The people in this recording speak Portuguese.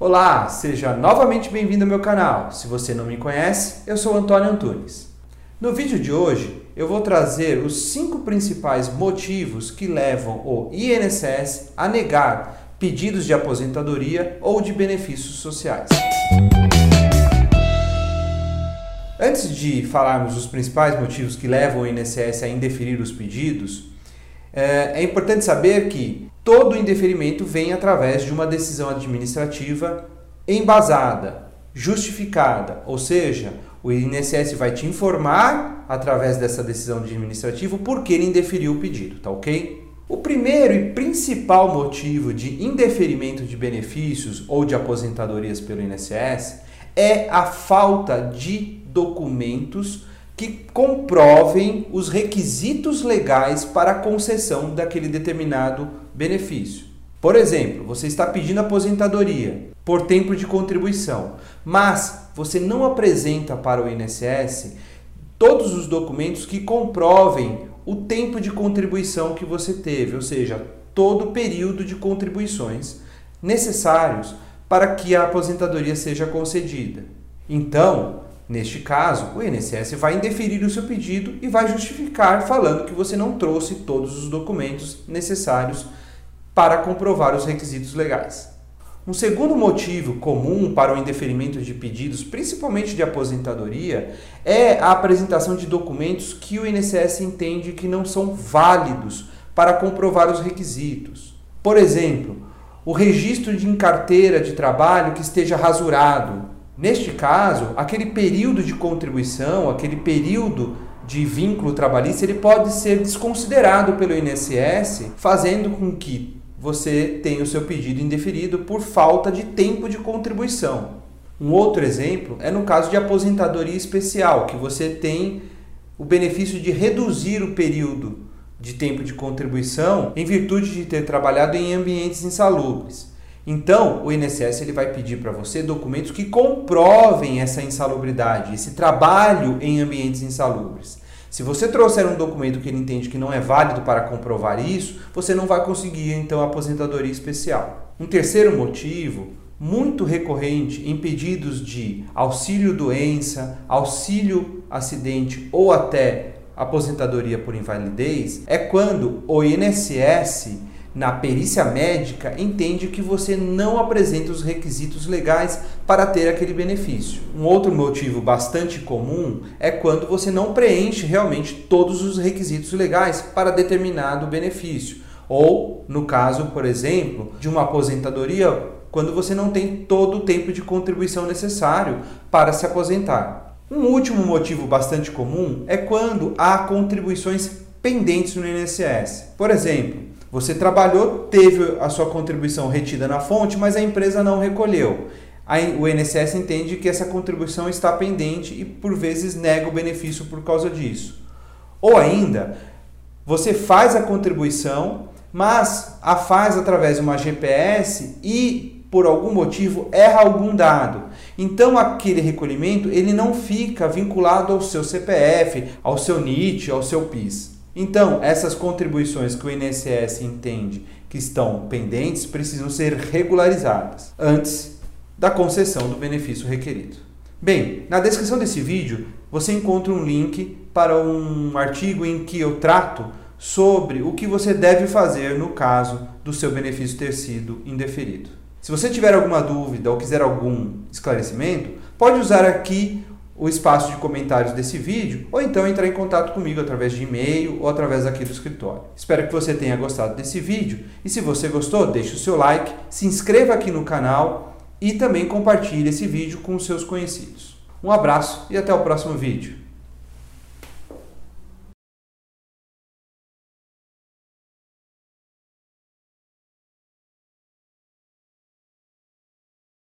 Olá, seja novamente bem-vindo ao meu canal. Se você não me conhece, eu sou Antônio Antunes. No vídeo de hoje, eu vou trazer os cinco principais motivos que levam o INSS a negar pedidos de aposentadoria ou de benefícios sociais. Antes de falarmos os principais motivos que levam o INSS a indeferir os pedidos, eh, é importante saber que todo indeferimento vem através de uma decisão administrativa embasada, justificada, ou seja, o INSS vai te informar através dessa decisão administrativa por que ele indeferiu o pedido, tá ok? O primeiro e principal motivo de indeferimento de benefícios ou de aposentadorias pelo INSS é a falta de documentos que comprovem os requisitos legais para a concessão daquele determinado benefício. Por exemplo, você está pedindo aposentadoria por tempo de contribuição, mas você não apresenta para o INSS todos os documentos que comprovem o tempo de contribuição que você teve, ou seja, todo o período de contribuições necessários para que a aposentadoria seja concedida. Então, neste caso, o INSS vai indeferir o seu pedido e vai justificar falando que você não trouxe todos os documentos necessários para comprovar os requisitos legais. Um segundo motivo comum para o indeferimento de pedidos, principalmente de aposentadoria, é a apresentação de documentos que o INSS entende que não são válidos para comprovar os requisitos. Por exemplo, o registro de carteira de trabalho que esteja rasurado. Neste caso, aquele período de contribuição, aquele período de vínculo trabalhista, ele pode ser desconsiderado pelo INSS, fazendo com que você tem o seu pedido indeferido por falta de tempo de contribuição. Um outro exemplo é no caso de aposentadoria especial, que você tem o benefício de reduzir o período de tempo de contribuição em virtude de ter trabalhado em ambientes insalubres. Então, o INSS ele vai pedir para você documentos que comprovem essa insalubridade, esse trabalho em ambientes insalubres. Se você trouxer um documento que ele entende que não é válido para comprovar isso, você não vai conseguir então a aposentadoria especial. Um terceiro motivo muito recorrente em pedidos de auxílio doença, auxílio acidente ou até aposentadoria por invalidez é quando o INSS na perícia médica entende que você não apresenta os requisitos legais para ter aquele benefício. Um outro motivo bastante comum é quando você não preenche realmente todos os requisitos legais para determinado benefício. Ou, no caso, por exemplo, de uma aposentadoria, quando você não tem todo o tempo de contribuição necessário para se aposentar. Um último motivo bastante comum é quando há contribuições pendentes no INSS. Por exemplo, você trabalhou, teve a sua contribuição retida na fonte, mas a empresa não recolheu. O INSS entende que essa contribuição está pendente e por vezes nega o benefício por causa disso. Ou ainda, você faz a contribuição, mas a faz através de uma GPS e por algum motivo erra algum dado. Então aquele recolhimento ele não fica vinculado ao seu CPF, ao seu NIT, ao seu PIS. Então, essas contribuições que o INSS entende que estão pendentes precisam ser regularizadas antes da concessão do benefício requerido. Bem, na descrição desse vídeo você encontra um link para um artigo em que eu trato sobre o que você deve fazer no caso do seu benefício ter sido indeferido. Se você tiver alguma dúvida ou quiser algum esclarecimento, pode usar aqui o espaço de comentários desse vídeo ou então entrar em contato comigo através de e-mail ou através aqui do escritório. Espero que você tenha gostado desse vídeo e se você gostou, deixe o seu like, se inscreva aqui no canal e também compartilhe esse vídeo com os seus conhecidos. Um abraço e até o próximo vídeo.